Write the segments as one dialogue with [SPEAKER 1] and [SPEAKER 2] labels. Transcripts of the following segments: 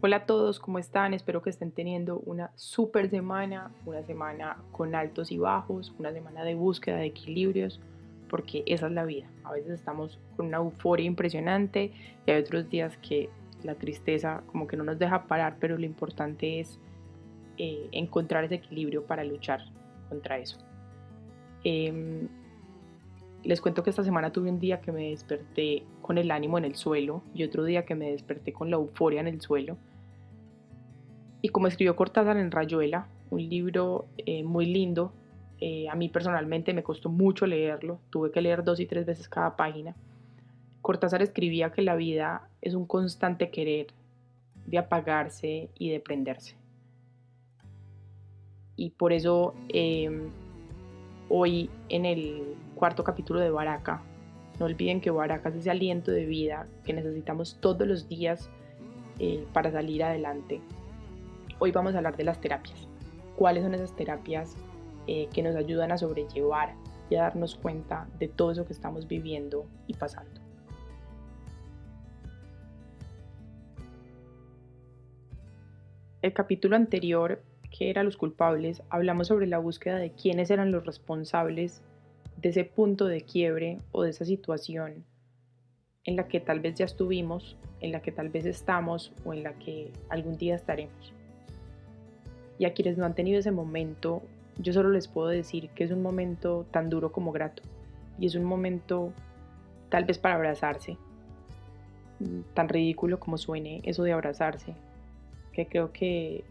[SPEAKER 1] Hola a todos, ¿cómo están? Espero que estén teniendo una super semana, una semana con altos y bajos, una semana de búsqueda de equilibrios, porque esa es la vida. A veces estamos con una euforia impresionante y hay otros días que la tristeza como que no nos deja parar, pero lo importante es eh, encontrar ese equilibrio para luchar contra eso. Em, les cuento que esta semana tuve un día que me desperté con el ánimo en el suelo y otro día que me desperté con la euforia en el suelo. Y como escribió Cortázar en Rayuela, un libro eh, muy lindo, eh, a mí personalmente me costó mucho leerlo, tuve que leer dos y tres veces cada página. Cortázar escribía que la vida es un constante querer de apagarse y de prenderse. Y por eso em, hoy en el cuarto capítulo de Baraka. No olviden que Baraka es ese aliento de vida que necesitamos todos los días eh, para salir adelante. Hoy vamos a hablar de las terapias. ¿Cuáles son esas terapias eh, que nos ayudan a sobrellevar y a darnos cuenta de todo eso que estamos viviendo y pasando? El capítulo anterior, que era los culpables, hablamos sobre la búsqueda de quiénes eran los responsables de ese punto de quiebre o de esa situación en la que tal vez ya estuvimos, en la que tal vez estamos o en la que algún día estaremos. Y a quienes no han tenido ese momento, yo solo les puedo decir que es un momento tan duro como grato. Y es un momento tal vez para abrazarse. Tan ridículo como suene eso de abrazarse. Que creo que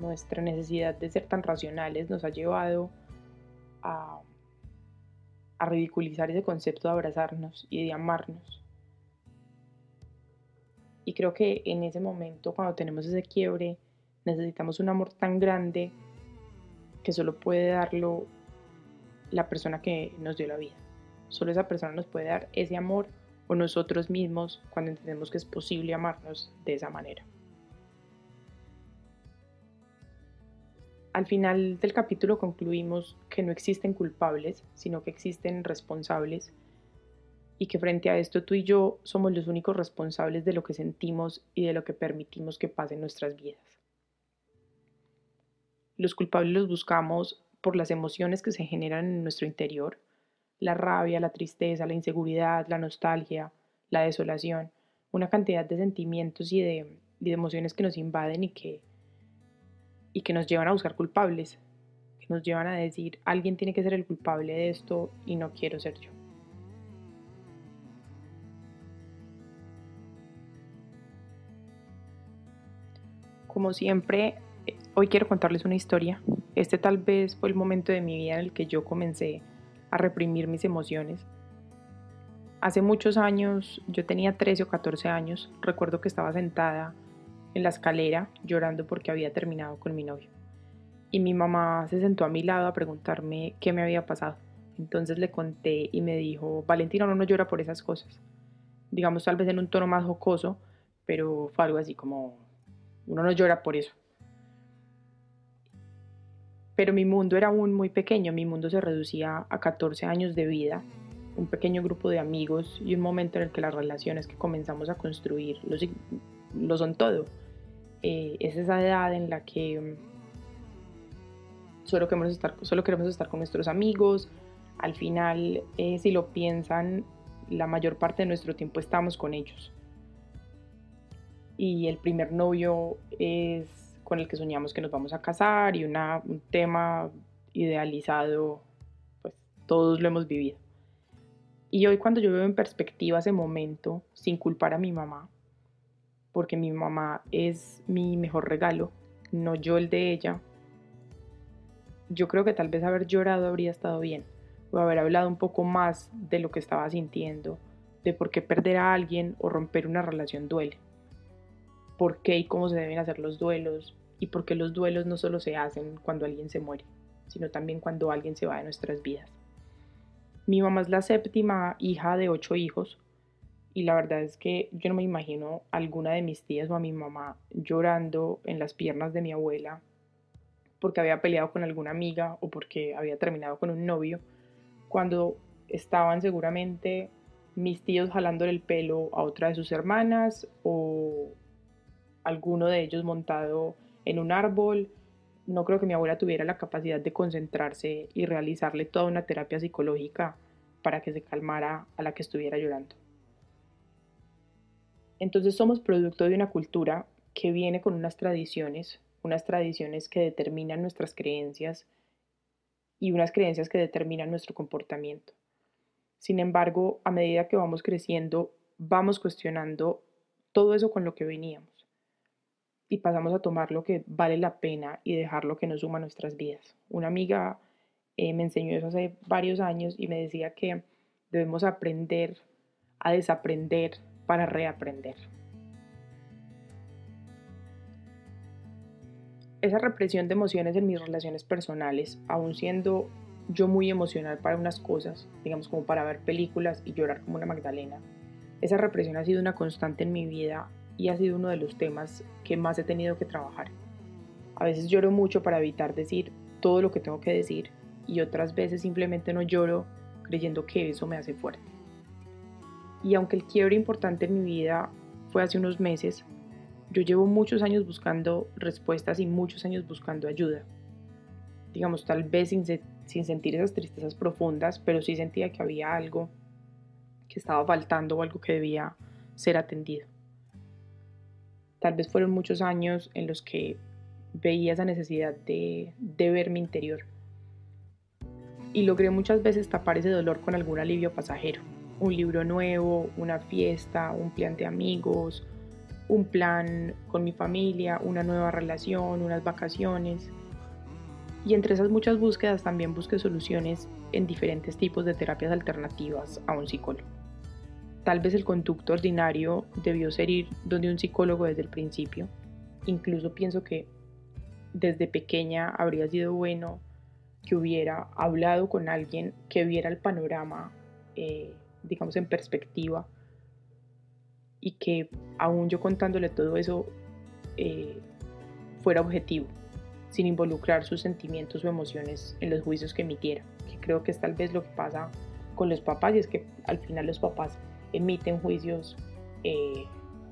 [SPEAKER 1] nuestra necesidad de ser tan racionales nos ha llevado a a ridiculizar ese concepto de abrazarnos y de amarnos. Y creo que en ese momento, cuando tenemos ese quiebre, necesitamos un amor tan grande que solo puede darlo la persona que nos dio la vida. Solo esa persona nos puede dar ese amor o nosotros mismos cuando entendemos que es posible amarnos de esa manera. Al final del capítulo concluimos que no existen culpables, sino que existen responsables y que frente a esto tú y yo somos los únicos responsables de lo que sentimos y de lo que permitimos que pase en nuestras vidas. Los culpables los buscamos por las emociones que se generan en nuestro interior, la rabia, la tristeza, la inseguridad, la nostalgia, la desolación, una cantidad de sentimientos y de, y de emociones que nos invaden y que y que nos llevan a buscar culpables, que nos llevan a decir, alguien tiene que ser el culpable de esto y no quiero ser yo. Como siempre, hoy quiero contarles una historia. Este tal vez fue el momento de mi vida en el que yo comencé a reprimir mis emociones. Hace muchos años, yo tenía 13 o 14 años, recuerdo que estaba sentada en la escalera llorando porque había terminado con mi novio. Y mi mamá se sentó a mi lado a preguntarme qué me había pasado. Entonces le conté y me dijo, Valentina, uno no llora por esas cosas. Digamos tal vez en un tono más jocoso, pero fue algo así como, uno no llora por eso. Pero mi mundo era aún muy pequeño, mi mundo se reducía a 14 años de vida, un pequeño grupo de amigos y un momento en el que las relaciones que comenzamos a construir lo, son todo eh, es esa edad en la que mm, solo queremos estar, solo queremos estar con nuestros amigos. Al final, eh, si lo piensan, la mayor parte de nuestro tiempo estamos con ellos. Y el primer novio es con el que soñamos que nos vamos a casar y una, un tema idealizado, pues todos lo hemos vivido. Y hoy cuando yo veo en perspectiva ese momento, sin culpar a mi mamá, porque mi mamá es mi mejor regalo, no yo el de ella. Yo creo que tal vez haber llorado habría estado bien, o haber hablado un poco más de lo que estaba sintiendo, de por qué perder a alguien o romper una relación duele, por qué y cómo se deben hacer los duelos, y por qué los duelos no solo se hacen cuando alguien se muere, sino también cuando alguien se va de nuestras vidas. Mi mamá es la séptima hija de ocho hijos, y la verdad es que yo no me imagino alguna de mis tías o a mi mamá llorando en las piernas de mi abuela porque había peleado con alguna amiga o porque había terminado con un novio, cuando estaban seguramente mis tíos jalándole el pelo a otra de sus hermanas o alguno de ellos montado en un árbol. No creo que mi abuela tuviera la capacidad de concentrarse y realizarle toda una terapia psicológica para que se calmara a la que estuviera llorando. Entonces somos producto de una cultura que viene con unas tradiciones, unas tradiciones que determinan nuestras creencias y unas creencias que determinan nuestro comportamiento. Sin embargo, a medida que vamos creciendo, vamos cuestionando todo eso con lo que veníamos y pasamos a tomar lo que vale la pena y dejar lo que nos suma a nuestras vidas. Una amiga eh, me enseñó eso hace varios años y me decía que debemos aprender a desaprender para reaprender. Esa represión de emociones en mis relaciones personales, aun siendo yo muy emocional para unas cosas, digamos como para ver películas y llorar como una Magdalena, esa represión ha sido una constante en mi vida y ha sido uno de los temas que más he tenido que trabajar. A veces lloro mucho para evitar decir todo lo que tengo que decir y otras veces simplemente no lloro creyendo que eso me hace fuerte. Y aunque el quiebre importante en mi vida fue hace unos meses, yo llevo muchos años buscando respuestas y muchos años buscando ayuda. Digamos, tal vez sin, sin sentir esas tristezas profundas, pero sí sentía que había algo que estaba faltando o algo que debía ser atendido. Tal vez fueron muchos años en los que veía esa necesidad de, de ver mi interior. Y logré muchas veces tapar ese dolor con algún alivio pasajero. Un libro nuevo, una fiesta, un plan de amigos, un plan con mi familia, una nueva relación, unas vacaciones. Y entre esas muchas búsquedas también busqué soluciones en diferentes tipos de terapias alternativas a un psicólogo. Tal vez el conducto ordinario debió ser ir donde un psicólogo desde el principio. Incluso pienso que desde pequeña habría sido bueno que hubiera hablado con alguien que viera el panorama, eh, digamos, en perspectiva y que aún yo contándole todo eso eh, fuera objetivo, sin involucrar sus sentimientos o emociones en los juicios que emitiera, que creo que es tal vez lo que pasa con los papás y es que al final los papás emiten juicios eh,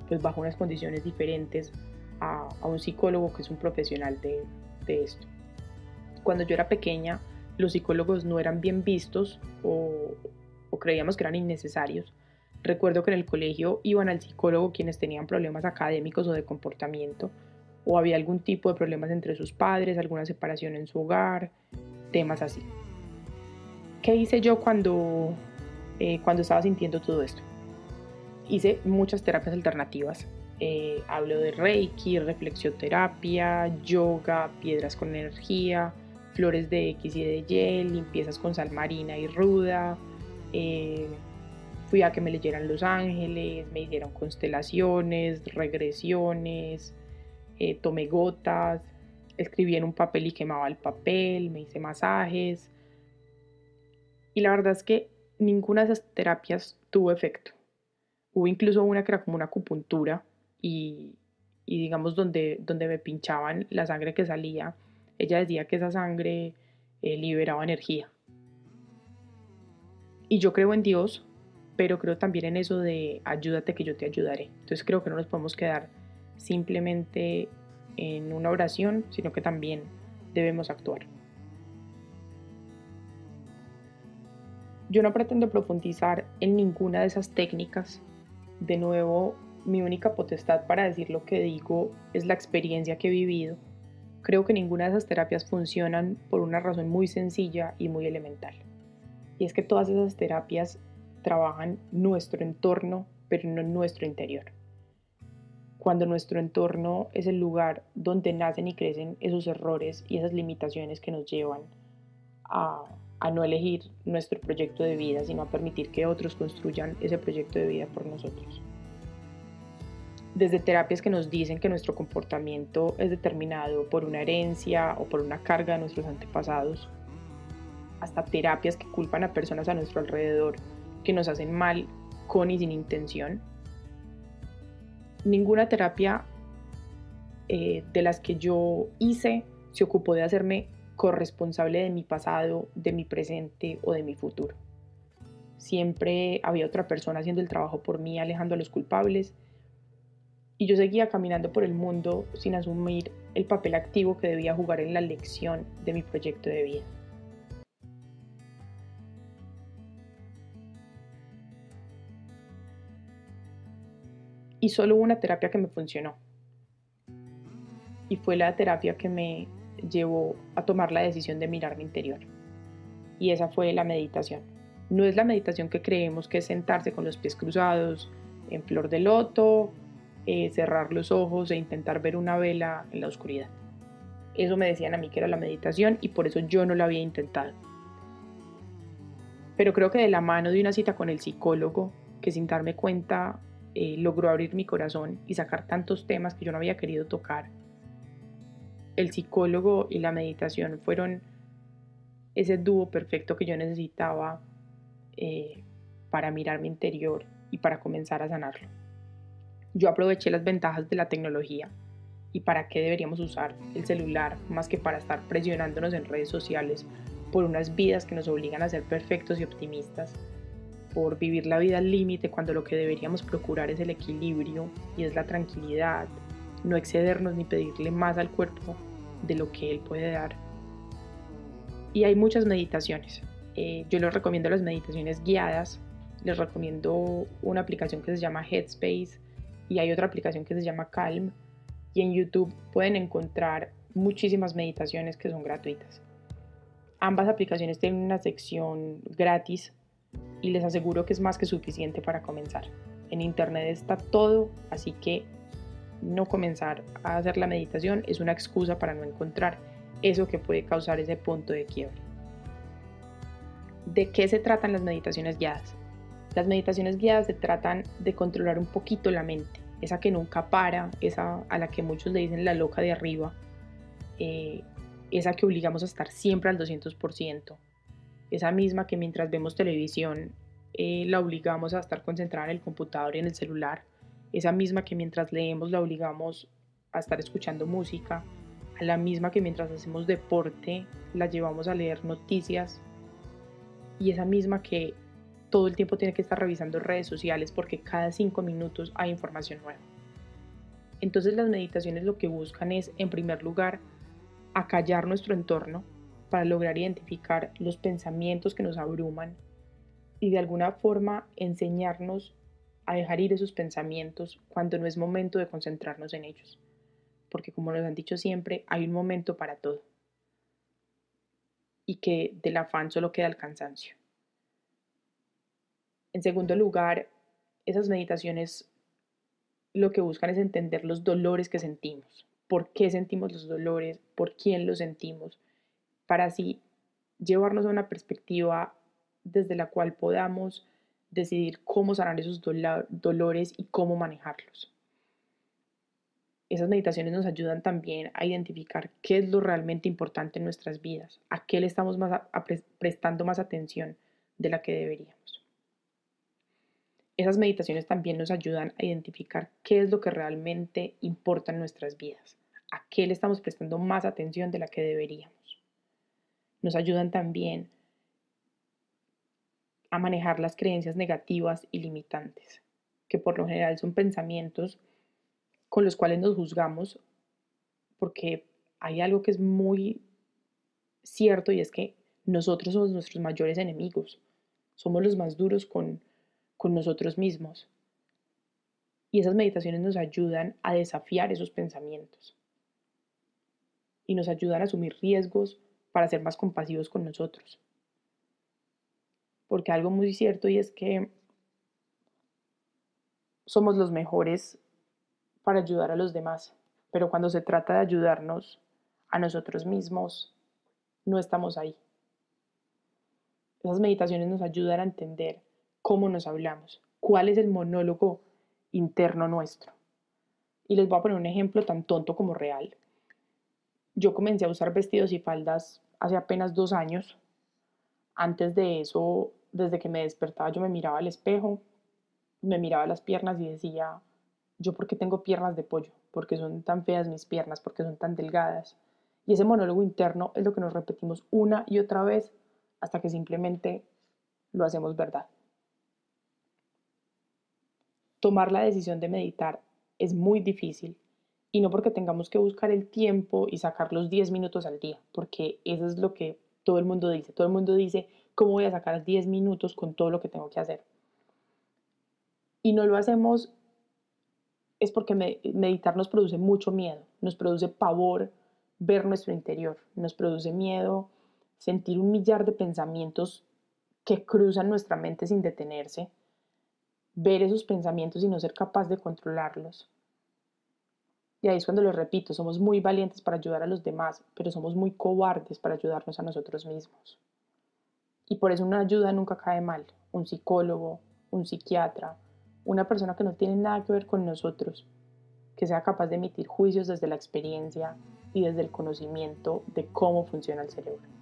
[SPEAKER 1] pues bajo unas condiciones diferentes a, un psicólogo que es un profesional de, esto. Cuando yo era pequeña, los psicólogos no eran bien vistos o, o creíamos que eran innecesarios. Recuerdo que en el colegio iban al psicólogo quienes tenían problemas académicos o de comportamiento, o había algún tipo de problemas entre sus padres, alguna separación en su hogar, temas así. ¿Qué hice yo cuando, eh, cuando estaba sintiendo todo esto? hice muchas terapias alternativas. Eh, hablo de Reiki, reflexioterapia, yoga, piedras con energía, flores de X y de Y, limpiezas con sal marina y ruda. Eh, fui a que me leyeran Los Ángeles, me hicieron constelaciones, regresiones, eh, tomé gotas, escribí en un papel y quemaba el papel, me hice masajes. Y la verdad es que ninguna de esas terapias tuvo efecto. Hubo incluso una que era como una acupuntura y, digamos donde, donde me pinchaban la sangre que salía, ella decía que esa sangre eh, liberaba energía. Y yo creo en Dios, pero creo también en eso de ayúdate que yo te ayudaré. Entonces creo que no nos podemos quedar simplemente en una oración, sino que también debemos actuar. Yo no pretendo profundizar en ninguna de esas técnicas de nuevo, mi única potestad para decir lo que digo es la experiencia que he vivido. Creo que ninguna de esas terapias funcionan por una razón muy sencilla y muy elemental. Y es que todas esas terapias trabajan nuestro entorno, pero no nuestro interior. Cuando nuestro entorno es el lugar donde nacen y crecen esos errores y esas limitaciones que nos llevan a a no elegir nuestro proyecto de vida, sino a permitir que otros construyan ese proyecto de vida por nosotros. Desde terapias que nos dicen que nuestro comportamiento es determinado por una herencia o por una carga de nuestros antepasados, hasta terapias que culpan a personas a nuestro alrededor que nos hacen mal con y sin intención. Ninguna terapia eh, de las que yo hice se ocupó de hacerme corresponsable de mi pasado, de mi presente o de mi futuro. Siempre había otra persona haciendo el trabajo por mí, alejando a los culpables. Y yo seguía caminando por el mundo sin asumir el papel activo que debía jugar en la lección de mi proyecto de vida. Y solo una terapia que me funcionó. Y fue la terapia que me llevó a tomar la decisión de mirar mi interior. Y esa fue la meditación. No es la meditación que creemos que es sentarse con los pies cruzados, en flor de loto, eh, cerrar los ojos e intentar ver una vela en la oscuridad. Eso me decían a mí que era la meditación y por eso yo no la había intentado. Pero creo que de la mano de una cita con el psicólogo, que sin darme cuenta eh, logró abrir mi corazón y sacar tantos temas que yo no había querido tocar, el psicólogo y la meditación fueron ese dúo perfecto que yo necesitaba eh, para mirar mi interior y para comenzar a sanarlo. Yo aproveché las ventajas de la tecnología y para qué deberíamos usar el celular más que para estar presionándonos en redes sociales por unas vidas que nos obligan a ser perfectos y optimistas, por vivir la vida al límite cuando lo que deberíamos procurar es el equilibrio y es la tranquilidad, no excedernos ni pedirle más al cuerpo de lo que él puede dar. Y hay muchas meditaciones. Eh, yo les recomiendo las meditaciones guiadas. Les recomiendo una aplicación que se llama Headspace y hay otra aplicación que se llama Calm. Y en YouTube pueden encontrar muchísimas meditaciones que son gratuitas. Ambas aplicaciones tienen una sección gratis y les aseguro que es más que suficiente para comenzar. En internet está todo, así que no comenzar a hacer la meditación es una excusa para no encontrar eso que puede causar ese punto de quiebre. ¿De qué se tratan las meditaciones guiadas? Las meditaciones guiadas se tratan de controlar un poquito la mente, esa que nunca para, esa a la que muchos le dicen la loca de arriba, eh, esa que obligamos a estar siempre al 200%, esa misma que mientras vemos televisión eh, la obligamos a estar concentrada en el computador y en el celular, esa misma que mientras leemos la obligamos a estar escuchando música, a la misma que mientras hacemos deporte la llevamos a leer noticias y esa misma que todo el tiempo tiene que estar revisando redes sociales porque cada cinco minutos hay información nueva. Entonces las meditaciones lo que buscan es, en primer lugar, acallar nuestro entorno para lograr identificar los pensamientos que nos abruman y de alguna forma enseñarnos a dejar ir esos pensamientos cuando no es momento de concentrarnos en ellos. Porque como nos han dicho siempre, hay un momento para todo. Y que del afán solo queda el cansancio. En segundo lugar, esas meditaciones lo que buscan es entender los dolores que sentimos. ¿Por qué sentimos los dolores? ¿Por quién los sentimos? Para así llevarnos a una perspectiva desde la cual podamos decidir cómo sanar esos dolores y cómo manejarlos. Esas meditaciones nos ayudan también a identificar qué es lo realmente importante en nuestras vidas, a qué le estamos más prestando más atención de la que deberíamos. Esas meditaciones también nos ayudan a identificar qué es lo que realmente importa en nuestras vidas, a qué le estamos prestando más atención de la que deberíamos. Nos ayudan también a manejar las creencias negativas y limitantes, que por lo general son pensamientos con los cuales nos juzgamos, porque hay algo que es muy cierto y es que nosotros somos nuestros mayores enemigos, somos los más duros con, con nosotros mismos. Y esas meditaciones nos ayudan a desafiar esos pensamientos y nos ayudan a asumir riesgos para ser más compasivos con nosotros porque algo muy cierto y es que somos los mejores para ayudar a los demás, pero cuando se trata de ayudarnos a nosotros mismos, no estamos ahí. Esas meditaciones nos ayudan a entender cómo nos hablamos, cuál es el monólogo interno nuestro. Y les voy a poner un ejemplo tan tonto como real. Yo comencé a usar vestidos y faldas hace apenas dos años antes de eso, desde que me despertaba, yo me miraba al espejo, me miraba las piernas y decía, yo por qué tengo piernas de pollo, porque son tan feas mis piernas, porque son tan delgadas. Y ese monólogo interno es lo que nos repetimos una y otra vez hasta que simplemente lo hacemos verdad. Tomar la decisión de meditar es muy difícil y no porque tengamos que buscar el tiempo y sacar los 10 minutos al día, porque eso es lo que todo el mundo dice. Todo el mundo dice, ¿cómo voy a sacar 10 minutos con todo lo que tengo que hacer? Y no lo hacemos es porque meditar nos produce mucho miedo, nos produce pavor ver nuestro interior, nos produce miedo sentir un millar de pensamientos que cruzan nuestra mente sin detenerse, ver esos pensamientos y no ser capaz de controlarlos. Y ahí es cuando lo repito, somos muy valientes para ayudar a los demás, pero somos muy cobardes para ayudarnos a nosotros mismos. Y por eso una ayuda nunca cae mal. Un psicólogo, un psiquiatra, una persona que no tiene nada que ver con nosotros, que sea capaz de emitir juicios desde la experiencia y desde el conocimiento de cómo funciona el cerebro.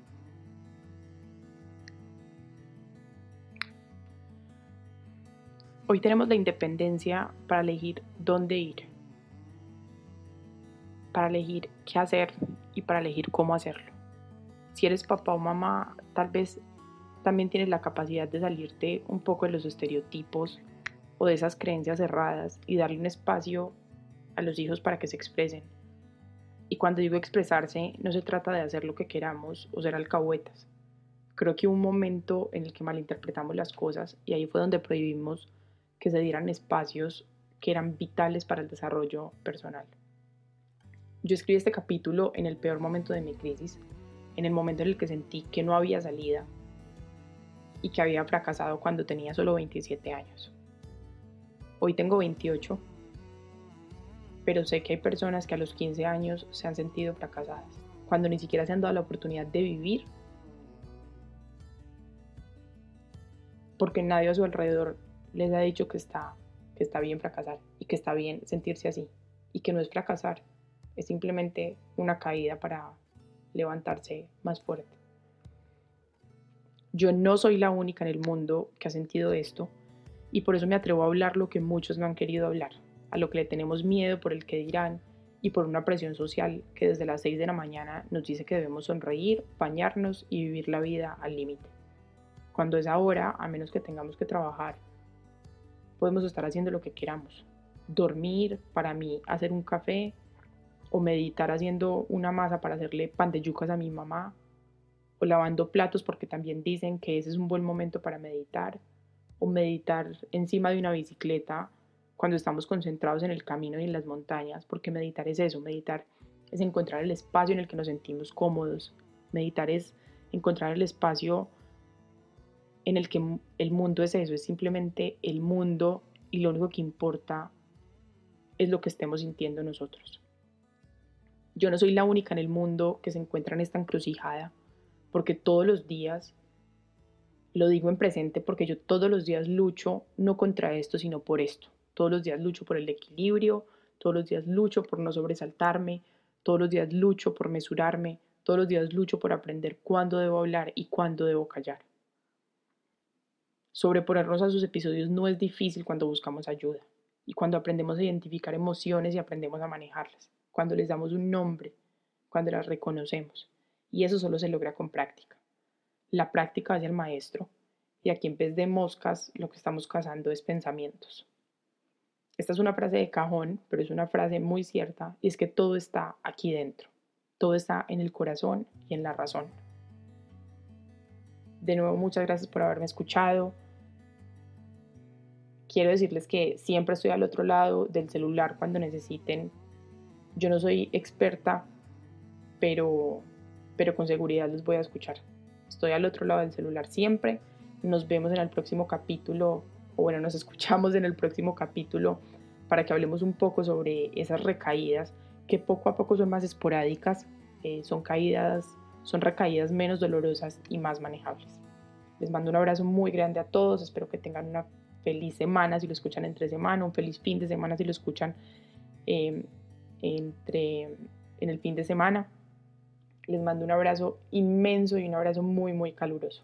[SPEAKER 1] Hoy tenemos la independencia para elegir dónde ir, para elegir qué hacer y para elegir cómo hacerlo. Si eres papá o mamá, tal vez también tienes la capacidad de salirte un poco de los estereotipos o de esas creencias cerradas y darle un espacio a los hijos para que se expresen. Y cuando digo expresarse, no se trata de hacer lo que queramos o ser alcahuetas. Creo que hubo un momento en el que malinterpretamos las cosas y ahí fue donde prohibimos que se dieran espacios que eran vitales para el desarrollo personal. Yo escribí este capítulo en el peor momento de mi crisis, en el momento en el que sentí que no había salida y que había fracasado cuando tenía solo 27 años. Hoy tengo 28, pero sé que hay personas que a los 15 años se han sentido fracasadas, cuando ni siquiera se han dado la oportunidad de vivir, porque nadie a su alrededor les ha dicho que está, que está bien fracasar y que está bien sentirse así y que no es fracasar, es simplemente una caída para levantarse más fuerte. Yo no soy la única en el mundo que ha sentido esto y por eso me atrevo a hablar lo que muchos no han querido hablar, a lo que le tenemos miedo por el que dirán y por una presión social que desde las 6 de la mañana nos dice que debemos sonreír, bañarnos y vivir la vida al límite. Cuando es ahora, a menos que tengamos que trabajar podemos estar haciendo lo que queramos. Dormir, para mí, hacer un café o meditar haciendo una masa para hacerle pan de yucas a mi mamá o lavando platos porque también dicen que ese es un buen momento para meditar o meditar encima de una bicicleta cuando estamos concentrados en el camino y en las montañas, porque meditar es eso, meditar es encontrar el espacio en el que nos sentimos cómodos, meditar es encontrar el espacio en el que el mundo es eso, es simplemente el mundo y lo único que importa es lo que estemos sintiendo nosotros. Yo no soy la única en el mundo que se encuentra en esta encrucijada, porque todos los días, lo digo en presente porque yo todos los días lucho no contra esto, sino por esto. Todos los días lucho por el equilibrio, todos los días lucho por no sobresaltarme, todos los días lucho por mesurarme, todos los días lucho por aprender cuándo debo hablar y cuándo debo callar. Sobreponernos a sus episodios no es difícil cuando buscamos ayuda y cuando aprendemos a identificar emociones y aprendemos a manejarlas, cuando les damos un nombre, cuando las reconocemos. Y eso solo se logra con práctica. La práctica hace el maestro y aquí en vez de moscas lo que estamos cazando es pensamientos. Esta es una frase de cajón, pero es una frase muy cierta y es que todo está aquí dentro. Todo está en el corazón y en la razón. De nuevo, muchas gracias por haberme escuchado quiero decirles que siempre estoy al otro lado del celular cuando necesiten. Yo no soy experta, pero, pero con seguridad les voy a escuchar. Estoy al otro lado del celular siempre. Nos vemos en el próximo capítulo, o bueno, nos escuchamos en el próximo capítulo para que hablemos un poco sobre esas recaídas que poco a poco son más esporádicas, eh, son caídas, son recaídas menos dolorosas y más manejables. Les mando un abrazo muy grande a todos, espero que tengan una feliz semana si lo escuchan entre semana, un feliz fin de semana si lo escuchan em, entre, en el fin de semana. Les mando un abrazo inmenso y un abrazo muy, muy caluroso.